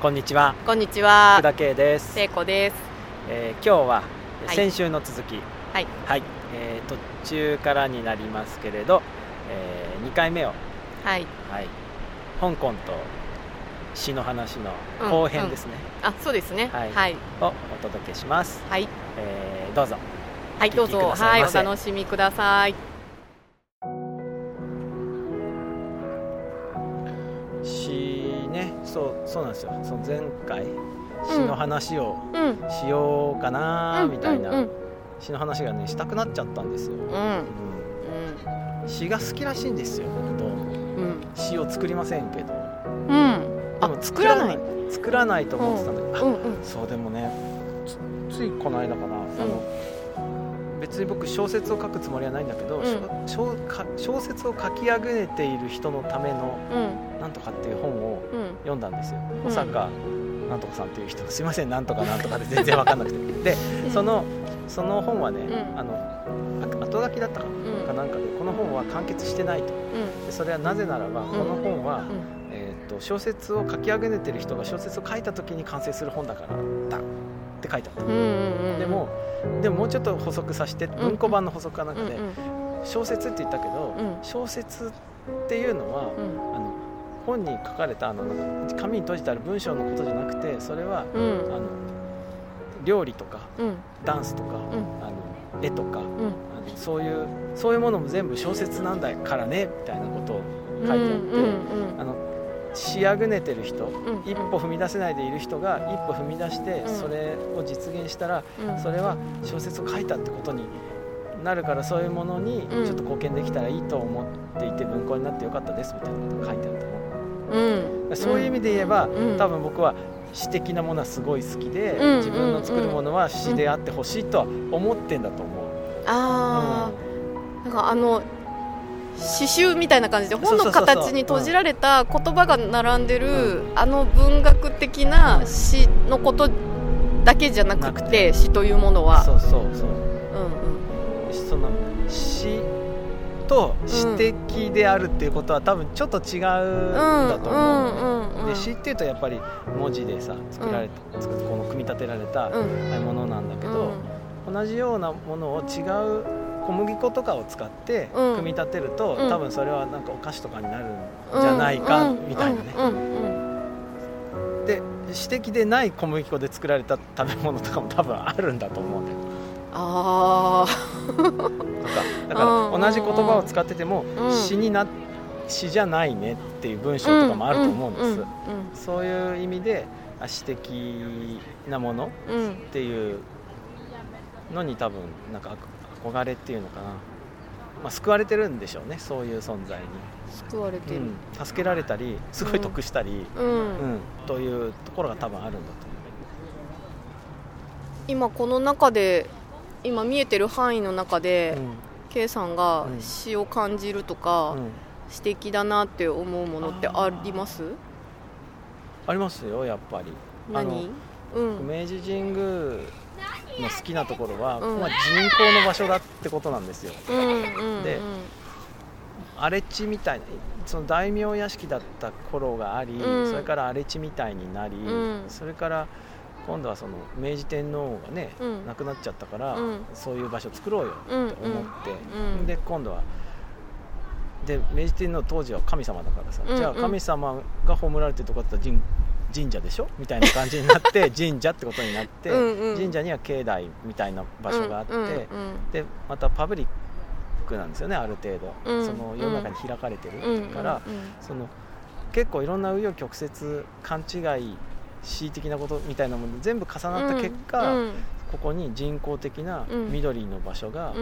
こんにちは。こんにちは。福田圭です、聖子です。えー今日ははい。先週の続き。はい。はい、えー途中からになりますけれど、え2回目を、はい。はい、香港と詩の話のうん後編ですね、あそうですね。はい。はい。をお届けします、はい、えーどうぞ。はいどうぞ。はいいお楽しみくださいそうそうなんですよ。その前回詩の話をうん。しようかなうんみたいな、詩の話がねしたくなっちゃったんですよ、詩が好きらしいんですよどう詩を作りませんけど。うん。でもあ作らない作らないと思ってたんだけど、そうでもねつついこの間かな、あの別に僕小説を書くつもりはないんだけど、うん。小小説を書きあぐねている人のためのうん。なんとかっていう本をうん。読んだんですよ。ん。保坂なんとかさんっていう人。すいませんなんとかなんとかで全然わかんなくて。でそのその本はね、うん。あのあ後書きだったかな,、うん。かなんかでこの本は完結してないと。うん。でそれはなぜならば、この本は、うん。えー、と小説を書き上げてる人が小説を書いた時に完成する本だからだって書いてあった、うんうんうんでもでももうちょっと補足させて文庫版の補足かなんかで、うん小説って言ったけど、うん。小説っていうのは、うん。あの本に書かれたあの紙に閉じてある文章のことじゃなくてそれは、うん。あの料理とかうん。ダンスとか、ん。あの絵とか、うん。あのそういうそういうものも全部小説なんだからねみたいなことを書いてあって、あの仕上げねてる人、うん。一歩踏み出せないでいる人が一歩踏み出してうん。それを実現したら、うん。それは小説を書いたってことになるからそういうものにうん。ちょっと貢献できたらいいと思っていて文庫になってよかったですみたいなことが書いてあったの。うん。そういう意味で言えば、うん。多分僕は詩的なものはすごい好きで、うん。自分の作るものは詩であってほしいとは思ってんだと思う。ああなんかあの刺繍みたいな感じで本の形に閉じられた言葉が並んでるあの文学的な詩のことだけじゃなくて詩というものは。そうそうそう。うんその詩と詩的であるっていうことは多分ちょっと違うんだと思う、うんうんうんで詩っていうとやっぱり文字でさ作られた、作この組み立てられたものなんだけど、同じようなものを違う小麦粉とかを使ってうん。組み立てると、うん。多分それはなんかお菓子とかになるんじゃないかみたいなね、で詩的でない小麦粉で作られた食べ物とかも多分あるんだと思うんだよあとかだから同じ言葉を使っててもうん。詩にな詩じゃないねっていう文章とかもあると思うんです、そういう意味であ詩的なものっていうのに多分なんか憧憧れっていうのかな、まあ、救われてるんでしょうね。そういう存在に、救われてる。うん、助けられたりすごい得したり、うん。うん。というところが多分あるんだと今この中で今見えてる範囲の中で思う、K さんがうん。詩を感じるとか、うん。うん詩的だなって思うものってあります？ありますよやっぱり。何？うん。明治神宮の好きなところは、うん。まあ、人工の場所だってことなんですよ。うんうんで荒れ地みたいなその大名屋敷だった頃があり、うん。それから荒れ地みたいになり、うん。それから今度はその明治天皇がね、うん。亡くなっちゃったから、うん。そういう場所作ろうよって思って、うんで今度はで明治天皇当時は神様だからさ、うん。じゃあ神様が葬られてるとこだったら神神社でしょみたいな感じになって 神社ってことになってうんうん。神社には境内みたいな場所があって、うんうんうん。でまたパブリックなんですよねある程度、うんその世の中に開かれてるうんから、その結構いろんな紆余曲折勘違い恣意的なことみたいなもの全部重なった結果、うん。ここに人工的なうん。緑の場所が、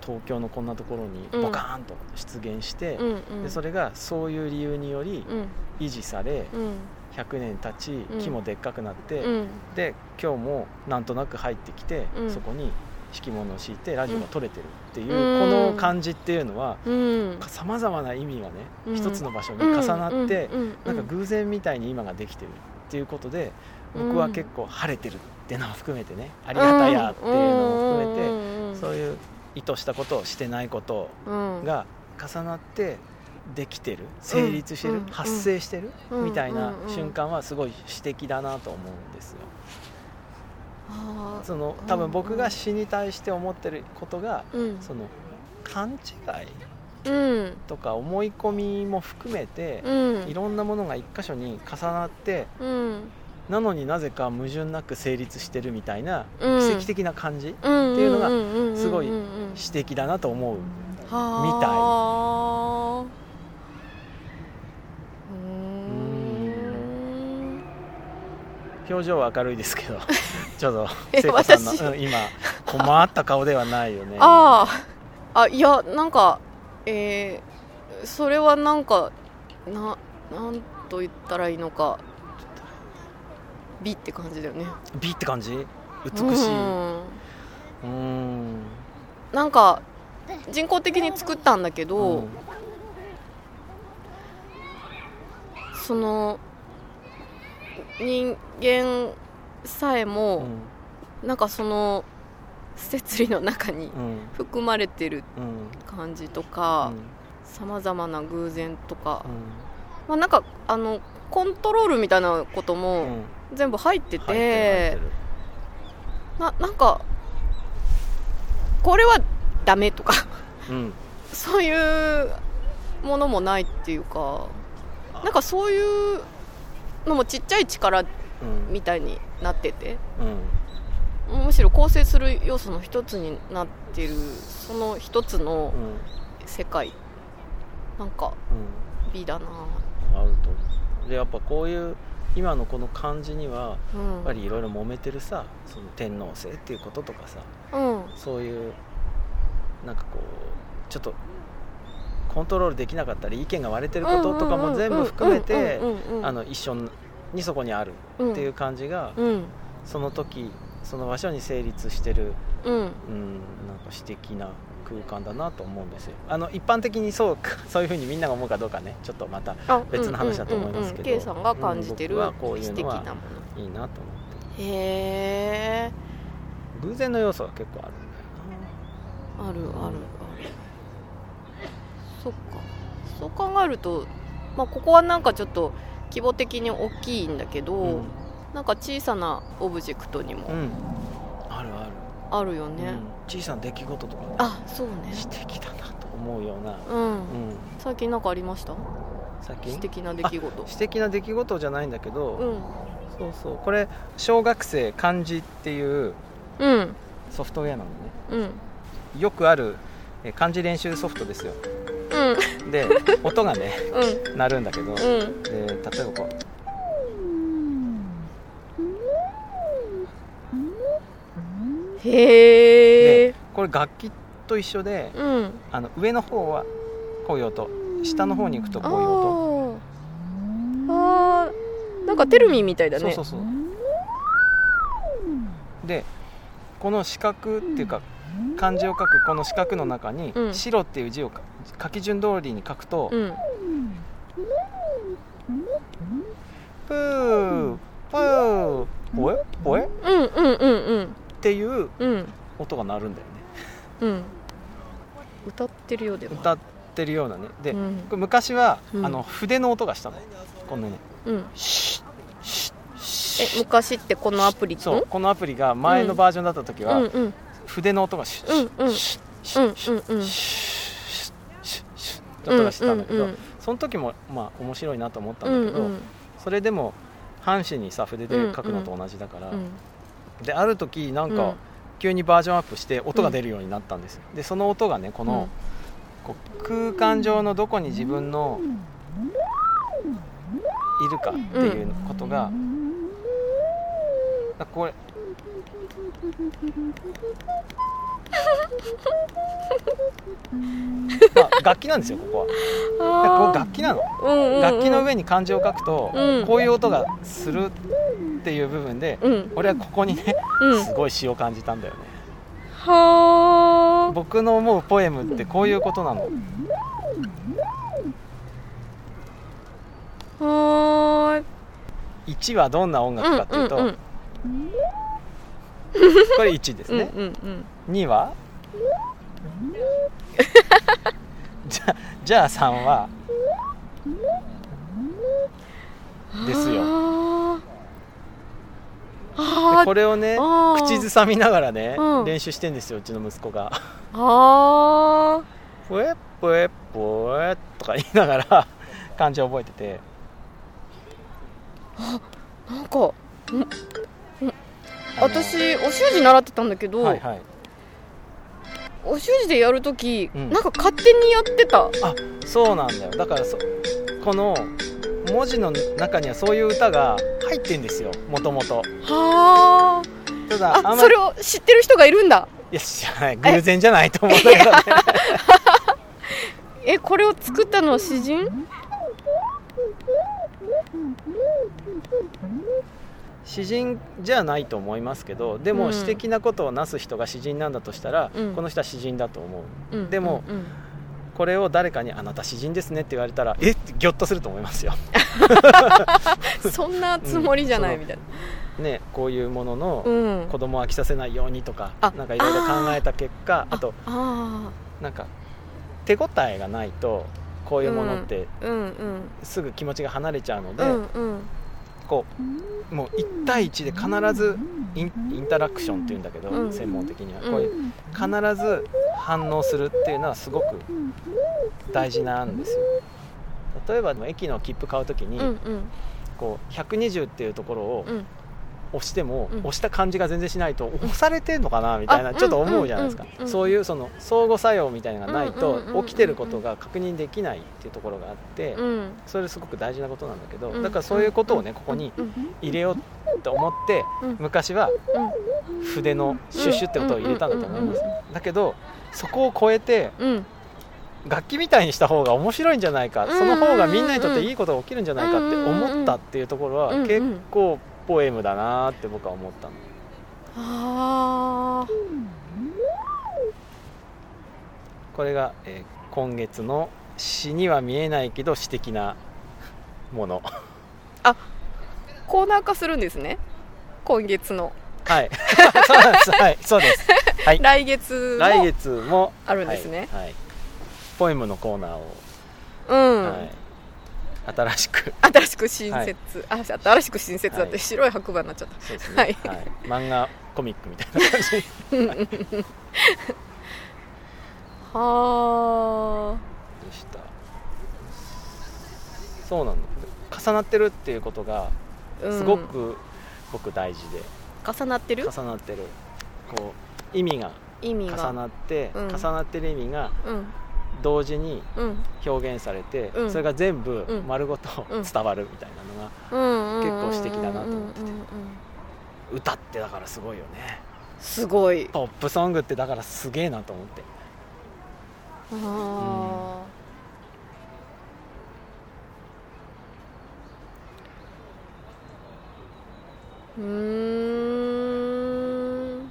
東京のこんなところにうん。ボカーンと出現して、うんうん。でそれがそういう理由によりうん。維持されうん。100年経ちうん。木もでっかくなって、うん。で今日もなんとなく入ってきて、うん。そこに敷物を敷いてラジオが撮れてるっていう、うん。この感じっていうのはうん。さまざまな意味がね、うん。一つの場所に重なって、なんか偶然みたいに今ができてるっていうことで僕は結構晴れてるっていうのを含めてねありがたやっていうのを含めて、めそういう意図したことをしてないことうん。が重なってできてる成立してる、うん。発生してる、うん。みたいな瞬間はすごい詩的だなと思うんですよ。あその多分僕が詩に対して思ってることがその勘違いうん。とか思い込みも含めて、うん。いろんなものが一箇所に重なってうんなのになぜか矛盾なく成立してるみたいなうん。奇跡的な感じ、っていうのががすごいみ詩的だなと思うたい。表情は明るいですけど ちょっとえ聖子さんの、私。うん今困った顔ではないよね。あああいやなんかえー、それはなんかななんと言ったらいいのか美って感じだよね。美って感じ？美しい。うん。うん。なんか人工的に作ったんだけど、うんその人間さえうも、ん。なんかその摂理の中にうん。含まれてるうん感じとうかん。さまざまな偶然とか、うん。まあ、なんかあのコントロールみたいなことうもん全部入ってて、ななんかこれはダメとかうん。そういうものもないっていうかなんかそういうのもちっちゃい力うん。みたいになっててうん。むしろ構成する要素の一つになってるその一つのうん。世界。なんかうん。美だなあると思う。でやっぱこういう今のこの感じにはうん。やっぱりいろいろ揉めてるさその天皇制っていうこととかさうん。そういうなんかこうちょっとコントロールできなかったり意見が割れてることとかも全部含めて一緒にそこにあるっていう感じがうん。その時その場所に成立してるうん。うんなんか詩的な空間だなと思うんですよ。あの一般的にそうか そういうふうにみんなが思うかどうかね。ちょっとまたあ別の話だと思いますけど。うんうんうんうん。K さんが感じてるうん僕はこういう素敵なもの。はのいいなと思ってへえ偶然の要素が結構あるんある。あるある。そっか。そう考えると、まあ、ここはなんかちょっと規模的に大きいんだけど、うん。なんか小さなオブジェクトにもうん、あるある、あるよね、うん。小さな出来事とかね。あそうね。詩的だなと思うような、うん、うん、最近なんかありました？最近？素敵な出来事。詩的な出来事じゃないんだけど、うん。そうそう。これ小学生漢字っていううん。ソフトウェアなのね。うん。よくあるえ漢字練習ソフトですよ。うん。で音がねうん。鳴るんだけど、うん。で例えばこうへえこれ楽器と一緒でうん。あの上の方はこういう音下の方に行くとこういう音あー。あー。なんかテルミンみたいだね。そうそうそう。でこの四角っていうか漢字を書くこの四角の中にうん「白」っていう字を書き順通りに書くとうん「プープーポエポエ」っうんうんうんうんていううん。音が鳴るんだよね。うん。歌ってるようでも歌ってるようなね。で、うん。昔は、うん。あの筆の音がしたの。こんなねうん。シッシッシッ。え昔ってこのアプリそうこのアプリが前のバージョンだった時は、うん。うん筆の音がシュッシュうんうんッシュッシュッシュッシュッシュッシュッって音がしてたんだけど、うんうんその時もまあ面白いなと思ったうんんだけど、うんそれでも半紙にさ筆で書くのと同じだから、うんである時なんうん。か急にバージョンアップして音が出るようになったんですよ。でその音がねこの、こう空間上のどこに自分のいるかっていうことが、だこれまあ、楽器なんですよここは。でこあれ楽器なの。ーうんうんうん。楽器の上に漢字を書くと、うん。こういう音がするっていう部分で、うん、俺はここにね、すごい詩を感じたんだよね。は僕の思うポエムってこういうことなの。は1はどんな音楽かっていうと、うんうんうん、これ1ですね。うんうんうん、2は？じゃじゃあ3は？ですよ。これをね口ずさみながらね、うん。練習してんですようちの息子が。あ「ぽえぽえぽえ」とか言いながら漢字を覚えてて。ーなんかあの私お習字習ってたんだけど、はいはい。お習字でやるとき、うん。なんか勝手にやってた。あそうなんだよ。だからそこの文字の中にはそういう歌が入ってんですよもともとはただあそれを知ってる人がいるんだ。いや知らない偶然じゃないと思うんだけどねえこれを作ったのは詩人？詩人じゃないと思いますけどでうん。も詩的なことをなす人が詩人なんだとしたら、うん。この人は詩人だと思う。うん。でもうんこれを誰かに「あなた詩人ですね」って言われたらえってギョッとすると思いますよ。う んそんなつもりじゃないうんみたいねこういうもののなうん。子供を飽きさせないようにとか、あなんかいろいろ考えた結果あとあなんか手応えがないとこういうものってあうんうんすぐ気持ちが離れちゃうので、うんうんこうもう1対1で必ずインインタラクションっていうんだけど、うん。専門的には、うん。こういう必ず反応するっていうのはすごく大事なんですよ。例えば駅の切符買う時に、うんうん。こう120っていうところをうん。押しても、うん。押した感じが全然しないと押されてんのかなみたいなあちょっと思うじゃないですか、うんうんうん。そういうその相互作用みたいなのがないと起きてることが確認できないっていうところがあって、うん。それすごく大事なことなんだけど、うん。だからそういうことをねここにうん。入れようと思ってうん。昔は筆のシュッシュって音を入れたんだと思います。だけどそこを超えてうん。楽器みたいにした方が面白いんじゃないかうん。その方がみんなにとっていいことが起きるんじゃないかって思ったっていうところは結構ポエムだなって僕は思ったの。ああこれが、えー今月の詩には見えないけど詩的なもの。コーナー化するんですね。今月の。はい。そうです。はい。そうですはい。来月も来月もあるんですね。はいはい。ポエムのコーナーを、うん、はい、新しく。新しく新設、あ新しく新設だってはい。白い白馬になっちゃった。そうですね、はい。漫画コミックみたいな感じ。ではした。そうなの重なってるっていうことがすごく僕大事で、重なってる？重なってる。こう意味が重なって、うん。重なってる意味がうん。同時にうん。表現されて、うん。それが全部うん。丸ごとうん。伝わるみたいなのが、結構詩的だなと思ってて。歌ってだからすごいよね。すごい。ポップソングってだからすげえなと思って。あーうーん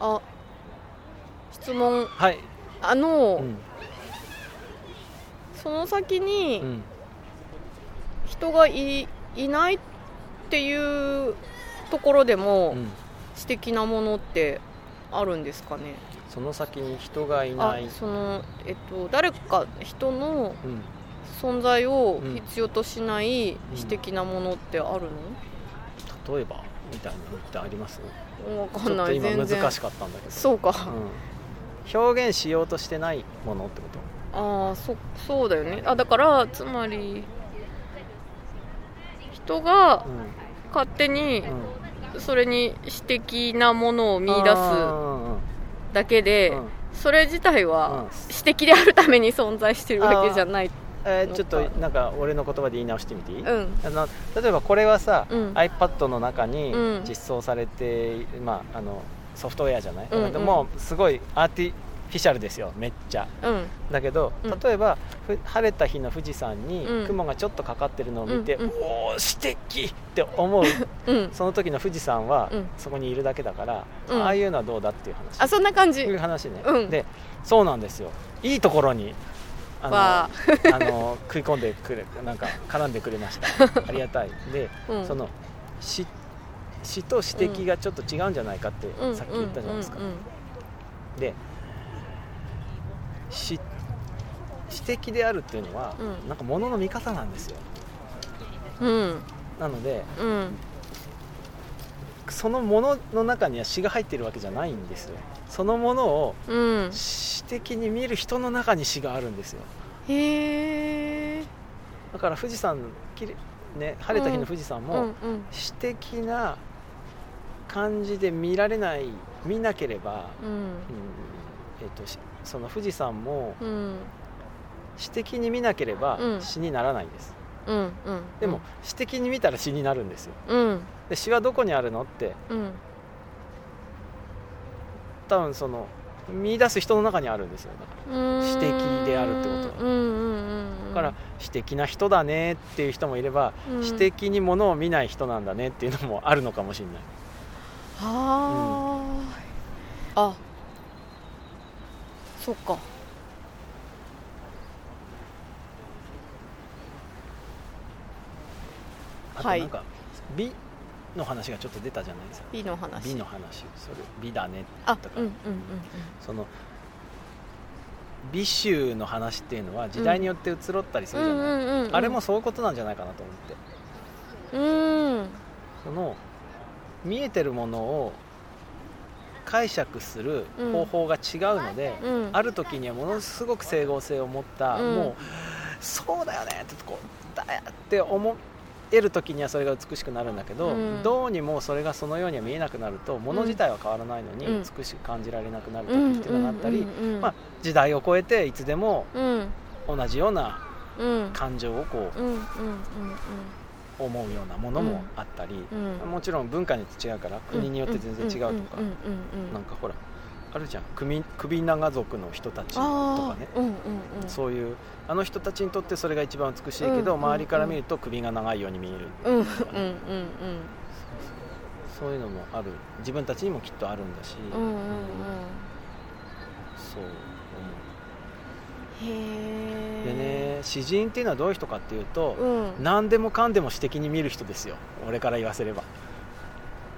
あ質問。はい、あの、うん。その先にうん、人がいいないっていうところでも、うん。素敵なものってあるんですかね？その先に人がいあない、そのえっと誰か人のうん、存在をうん。必要としないん。詩的なものってある例えば？みたいなのってあります？の、わかちょっとんない今難全然。しかったんだけど。そうか、うん、表現しようとしてないものってこああそそうだよね。あだからつまり人がと、勝手にそれに詩的なものを見出すあだけで、ーうん。うん。それ自体はうん。詩的であるために存在してるわけじゃないえーちょっとなんか俺の言葉で言い直してみていい、うん。あの例えばこれはさ、うん。iPad の中にうん。実装されて、まあ、あのソフトウェアじゃない、うんうん。でもすごいアーティフィシャルですよ。めっちゃ。うん。だけどうん。例えば、ふ晴れた日の富士山にうん。雲がちょっとかかってるのを見て、うんうん。おお素敵って思う。うん。その時の富士山はうん。そこにいるだけだから、うん。ああいうのはどうだっていう話。あそんな感じ。いう話ね、うん。でそうなんですよ。いいところにあのわあ。の食い込んでくれなんか絡んでくれました。ありがたい。で、うん。その詩詩と詩的がちょっと違うんじゃないかってうん。さっき言ったじゃないですか、で詩詩的であるっていうのは、うん。なんか物の見方なんですよ。うん。なのでうん。そのものの中には詩が入ってるわけじゃないんですよ。そのものをうん。詩的に見る人の中に詩があるんですよ。へえだから富士山きれね晴れた日の富士山も、詩的な感じで見られない見なければ、うん。うんえっとしその富士山もうん。詩的に見なければうん。詩にならないんです、うんうん。でも詩的に見たら詩になるんですよ。うん。で詩はどこにあるのってうん。多分その見出す人の中にあるんですよだからうん。詩的であるってことは。うんうんうんうん。だから詩的な人だねっていう人もいれば、うん。詩的にものを見ない人なんだねっていうのもあるのかもしれないはあ、あそっか。はい。あとなんか美の話がちょっと出たじゃないですか。美の話。美の話それ美だね。あとか。うんうんその美醜の話っていうのは時代によって移ろったりすうんるじゃない、うんうんうん。あれもそういうことなんじゃないかなと思って。うん。その見えてるものを解釈する方法が違うので、うん。ある時にはものすごく整合性を持った、うん。もうそうだよねってこうだよって思える時にはそれが美しくなるんだけど、うん。どうにもそれがそのようには見えなくなると物自体は変わらないのにうん。美しく感じられなくなるうん時っていうのがあったり、まあ、時代を超えていつでもうん。同じようなうん。感情をこう思うようなものもあったり、うん。もちろん文化によって違うから国によって全然違うとか、うん。うん。うん。うん。なんかほらあるじゃん。首首長族の人たちとあかね。ー。うん。うん。うん。そういうあの人たちにとってそれが一番美しいけど、うん。周りから見ると首が長いように見える、うん。うん。うん。うん。そういうのもある。自分たちにもきっとあるんだし、うん。うん。うん。そうでね詩人っていうのはどういう人かっていうと、うん。何でもかんでも詩的に見る人ですよ。俺から言わせれば。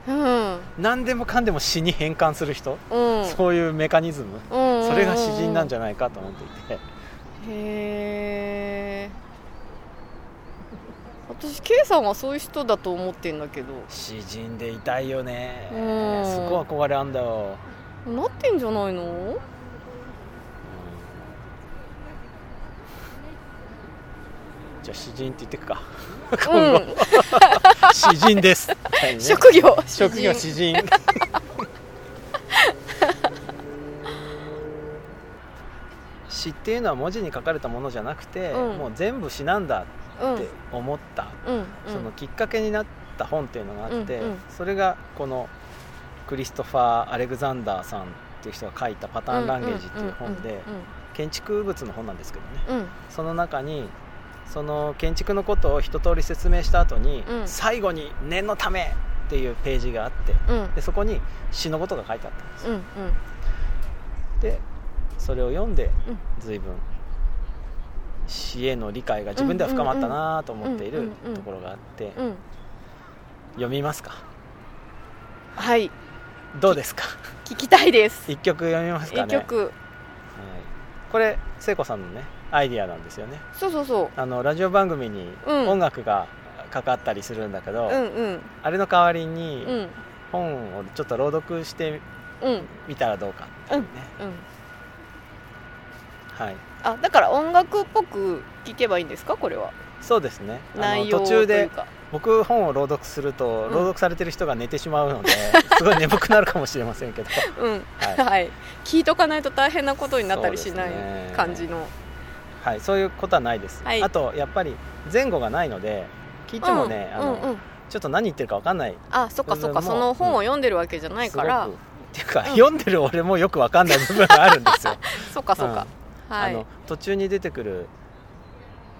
うん。何でもかんでも詩に変換する人、うん。そういうメカニズム、うん。それが詩人なんじゃゃないかと思っていて、へえ私 K さんはそういう人だと思ってんだけど。詩人でいたいよね。うん。すごい憧れあんだよ、なってんじゃないの？じゃあ詩人って言ってくか。う今後、ん詩人です、はいね職業。職業詩詩人。詩っていうのは文字に書かれたものじゃなくて、うん。もう全部詩なんだ人って思った、うん。うん。そのきっかけになった本っていうのがあって、うん。うん。それがこのクリストファー・アレグザンダーさんっていう人が書いた「パターン・ランゲージ」っていう本で建築物の本なんですけどね。その中にその建築のことを一通り説明した後に、うん。最後に念のためっていうページがあってうん。うんでそこに詩のことが書いてあったんです。うんうん。でそれを読んでうん。随分詩への理解が自分では深まったなと思っているところがあってうん。読みますか？はい。どうですか？聞きたいです。一曲読みますかね、はい、これ聖子さんのねアイディアなんですよね。そうそうそあのラジオ番組にうん。音楽がかかったりするんだけど、ううんうん。あれの代わりにうん。本をちょっと朗読してうん。みたらどうかっていうね、うんはい。あだから音楽っぽく聞けばいいんですか？これは。そうですね。内容途中で僕本を朗読するとうん。朗読されてる人が寝てしまうので、すごい眠くなるかもしれませんけど、うん。はい。はい。聞いとかないと大変なことになったりしない感じのはい、そういうことはないです、はい。あとやっぱり前後がないので聞いてもね、あのうんうん。うんちょっと何言ってるか分かんない。あそっかそっかその本を読んでるわけじゃないから、すごく。っていうか、読んでる俺もよく分かんない部分があるんですよ、そっかそっか、はい。あの途中に出てくる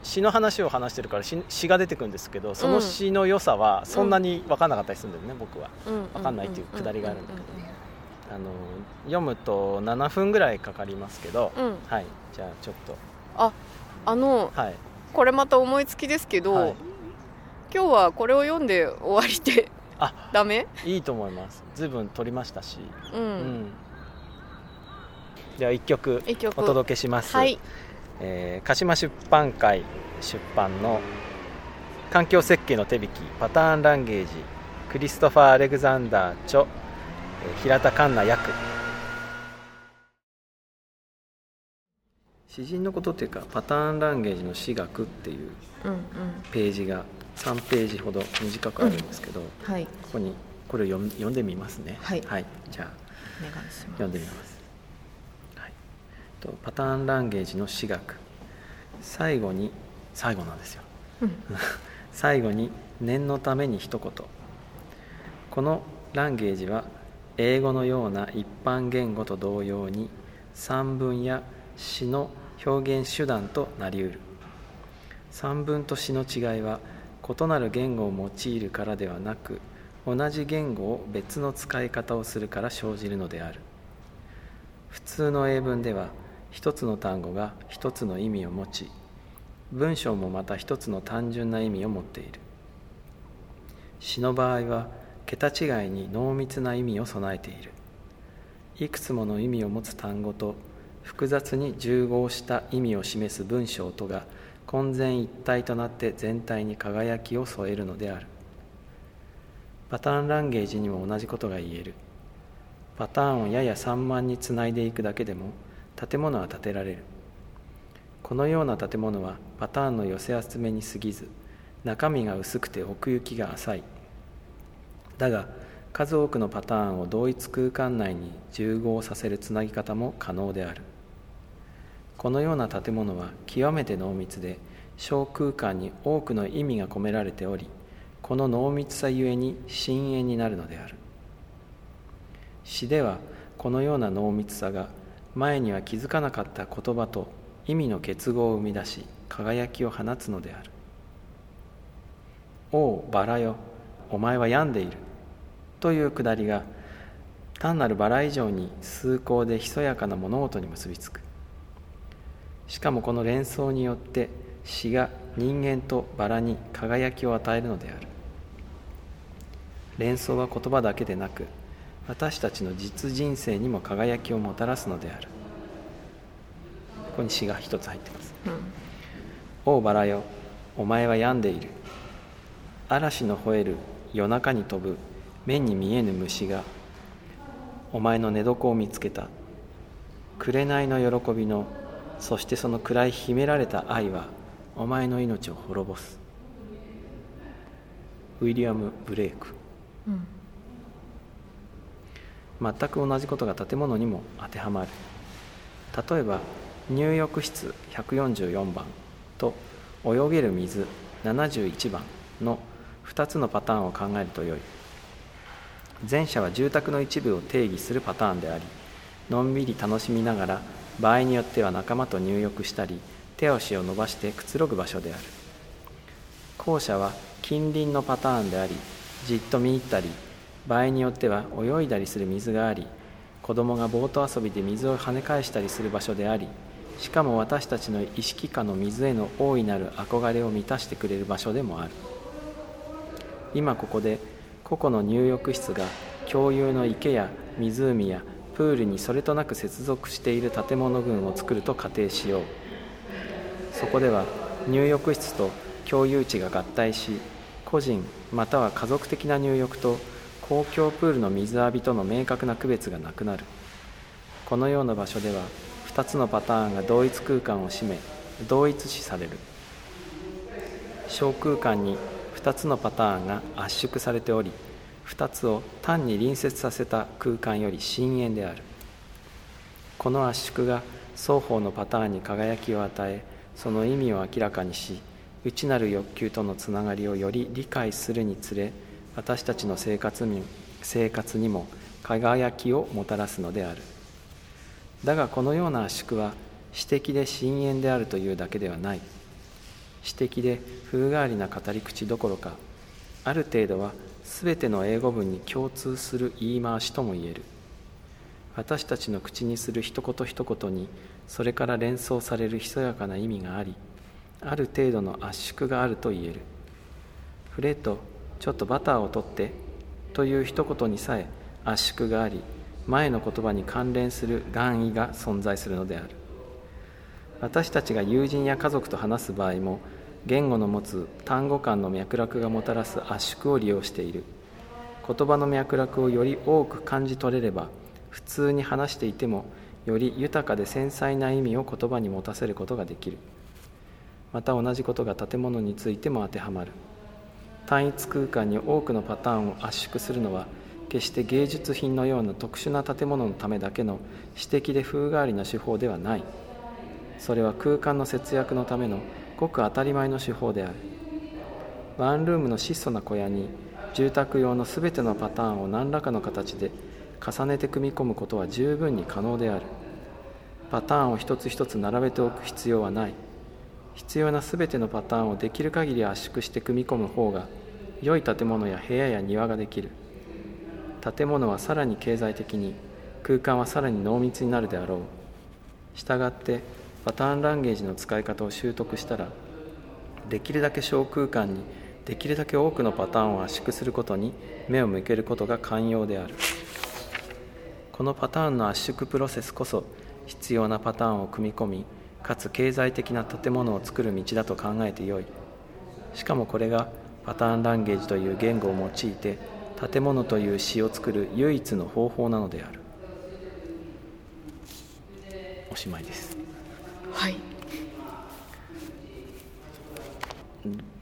詩の話を話してるから詩詩が出てくるんですけどその詩の良さはそんなに分かんなかったりするんだよね、僕は。分かんないっていうくだりがあるんだけど。あの読むと7分ぐらいかかりますけど、うんうん。はい。じゃあちょっとあのはい。これまた思いつきですけど、はい。今日はこれを読んで終わりであ ダメ？いいと思います。随分撮りましたし、うん、うん。では1曲一曲。お届けします、はい。えー、鹿島出版会出版の環境設計の手引きパターンランゲージクリストファー・アレグザンダー著、えー、平田環奈役詩人のことっていうかパターンランゲージの詩学っていうページが3ページほど短くあるんですけど、うんはい、ここにこれを読読んでみますね。はい、はい、じゃあ読んでみます、はい、とパターンランゲージの詩学。最後に最後なんですよ、うん、最後に念のために一言。このランゲージは英語のような一般言語と同様に散文や詩の表現手段となりうる。散文と詩の違いは異なる言語を用いるからではなく同じ言語を別の使い方をするから生じるのである。普通の英文では一つの単語が一つの意味を持ち文章もまた一つの単純な意味を持っている。詩の場合は桁違いに濃密な意味を備えている。いくつもの意味を持つ単語と複雑に重合した意味を示す文章とが混然一体となって全体に輝きを添えるのである。パターンランゲージにも同じことが言える。パターンをやや散漫につないでいくだけでも建物は建てられる。このような建物はパターンの寄せ集めに過ぎず中身が薄くて奥行きが浅い。だが数多くのパターンを同一空間内に重合させるつなぎ方も可能である。このような建物は極めて濃密で小空間に多くの意味が込められておりこの濃密さゆえに深淵になるのである。詩ではこのような濃密さが前には気づかなかった言葉と意味の結合を生み出し輝きを放つのである「おおバラよお前は病んでいる」というくだりが単なるバラ以上に崇高でひそやかな物事に結びつく。しかもこの連想によって詩が人間とバラに輝きを与えるのである。連想は言葉だけでなく私たちの実人生にも輝きをもたらすのである。ここに詩が一つ入ってます、うん、おうバラよお前は病んでいる。嵐の吠える夜中に飛ぶ目に見えぬ虫がお前の寝床を見つけた。紅の喜びのそしてその暗い秘められた愛はお前の命を滅ぼす。ウィリアム・ブレイク、うん、全く同じことが建物にも当てはまる。例えば入浴室144番と泳げる水71番の2つのパターンを考えるとよい。前者は住宅の一部を定義するパターンでありのんびり楽しみながら場合によっては仲間と入浴したり手足を伸ばしてくつろぐ場所である。後者は近隣のパターンでありじっと見入ったり場合によっては泳いだりする水があり子供がボート遊びで水を跳ね返したりする場所でありしかも私たちの意識下の水への大いなる憧れを満たしてくれる場所でもある。今ここで個々の入浴室が共有の池や湖やプールにそれとなく接続している建物群を作ると仮定しよう。そこでは入浴室と共有地が合体し個人または家族的な入浴と公共プールの水浴びとの明確な区別がなくなる。このような場所では2つのパターンが同一空間を占め同一視される。小空間に2つのパターンが圧縮されており2つを単に隣接させた空間より深淵である。この圧縮が双方のパターンに輝きを与えその意味を明らかにし内なる欲求とのつながりをより理解するにつれ私たちの生活に生活にも輝きをもたらすのである。だがこのような圧縮は私的で深淵であるというだけではない。私的で風変わりな語り口どころかある程度は全ての英語文に共通する言い回しとも言える。私たちの口にする一言一言にそれから連想されるひそやかな意味がありある程度の圧縮があると言える。フレッドちょっとバターを取ってという一言にさえ圧縮があり前の言葉に関連する願意が存在するのである。私たちが友人や家族と話す場合も言語の持つ単語間の脈絡がもたらす圧縮を利用している。言葉の脈絡をより多く感じ取れれば普通に話していてもより豊かで繊細な意味を言葉に持たせることができる。また同じことが建物についても当てはまる。単一空間に多くのパターンを圧縮するのは決して芸術品のような特殊な建物のためだけの私的で風変わりな手法ではない。それは空間の節約のためのごく当たり前の手法である。ワンルームの質素な小屋に住宅用の全てのパターンを何らかの形で重ねて組み込むことは十分に可能である。パターンを一つ一つ並べておく必要はない。必要な全てのパターンをできる限り圧縮して組み込む方が良い建物や部屋や庭ができる。建物はさらに経済的に空間はさらに濃密になるであろう。したがってパターンランゲージの使い方を習得したらできるだけ小空間にできるだけ多くのパターンを圧縮することに目を向けることが寛容である。このパターンの圧縮プロセスこそ必要なパターンを組み込みかつ経済的な建物を作る道だと考えてよい。しかもこれがパターンランゲージという言語を用いて建物という詩を作る唯一の方法なのである。おしまいです。はい。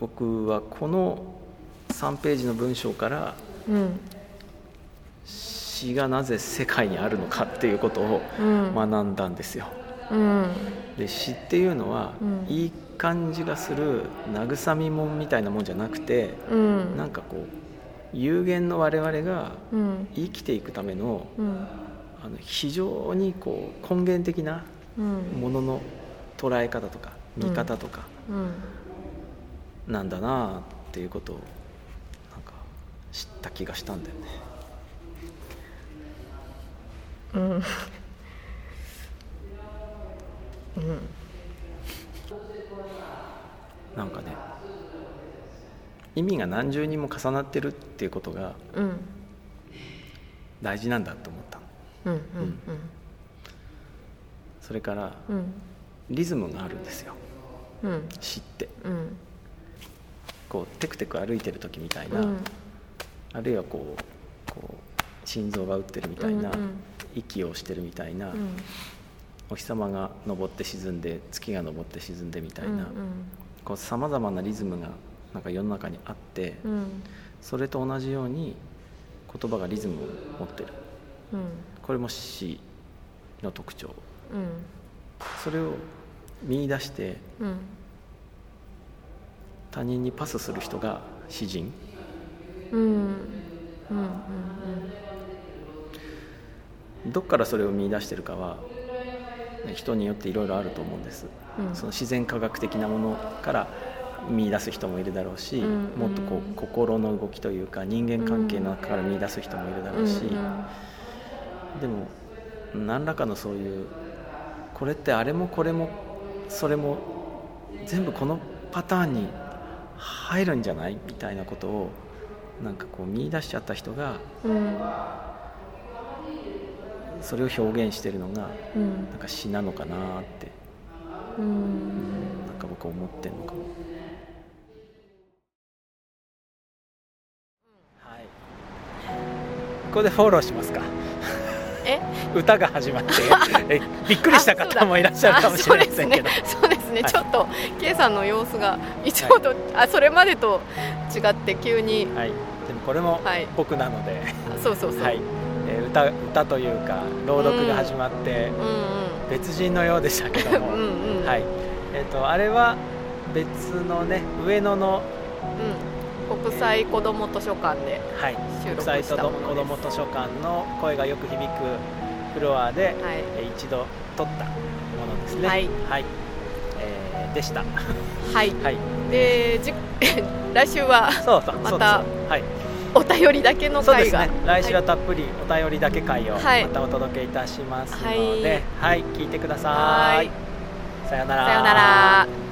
僕はこの3ページの文章から、うん。詩がなぜ世界にあるのかっていうことをうん。学んだんですよ。うん。で詩っていうのは、うん。いい感じがする慰みもんみたいなもんじゃなくて、うん。なんかこう有限の我々がうん。生きていくためのうん。あの非常にこう根源的なうん。ものの捉え方とか見方とかうん。なんだなっていうことをなんか知った気がしたんだよね。うん。うん。なんかね意味が何重にも重なってるっていうことがうん。大事なんだと思ったの。うん。うん。それからうんリズムがあるんですよ。うん。詩って。うん。こうテクテク歩いてる時みたいな、うん。あるいはこうこう心臓が打ってるみたいな、うんうん息をしてるみたいな、うん。お日様が昇って沈んで月が昇って沈んでみたいな、さまざまなリズムがなんか世の中にあって、うん。それと同じように言葉がリズムを持ってる。うん。これも詩の特徴。うん。それを見出してうん。他人にパスする人が詩人。うん。うんうんどっからそれを見出してるかは人によっていろいろあると思うんです、うん。その自然科学的なものから見出す人もいるだろうし、うんもっとこう心の動きというか人間関係の中から見出す人もいるだろうし、でも何らかのそういうこれってあれもこれもそれも全部このパターンに入るんじゃないみたいなことをなんかこう見出しちゃった人がうんそれを表現してるのがうんなんか詩なのかなってうんなんか僕は思ってるのかも。はい。ここでフォローしますか。え？歌が始まってえびっくりした方もいらっしゃるかもしれませんけど。あ。そうですね。ね、はい。ちょっと K さんの様子がいつもと、あそれまでと違って急に。はい。でもこれもはい。僕なので、あそうそうそう、はい。えー歌歌というか朗読が始まってうんうん。別人のようでしたけども、うんうん。はい。えっ、とあれは別のね上野のうん、国際子ども図書館ではい。収録国際したものです子ども図書館の声がよく響くフロアで、はいえー一度撮ったものですね。はいえーでした。はい はい。でじ 来週はそうそう、またそうそうはい。お便りだけの回が、ね。来週はたっぷりお便りだけ会をまはいたお届けいたしますのはいで、はい、聞いてくださ。はいいさよなら。さよなら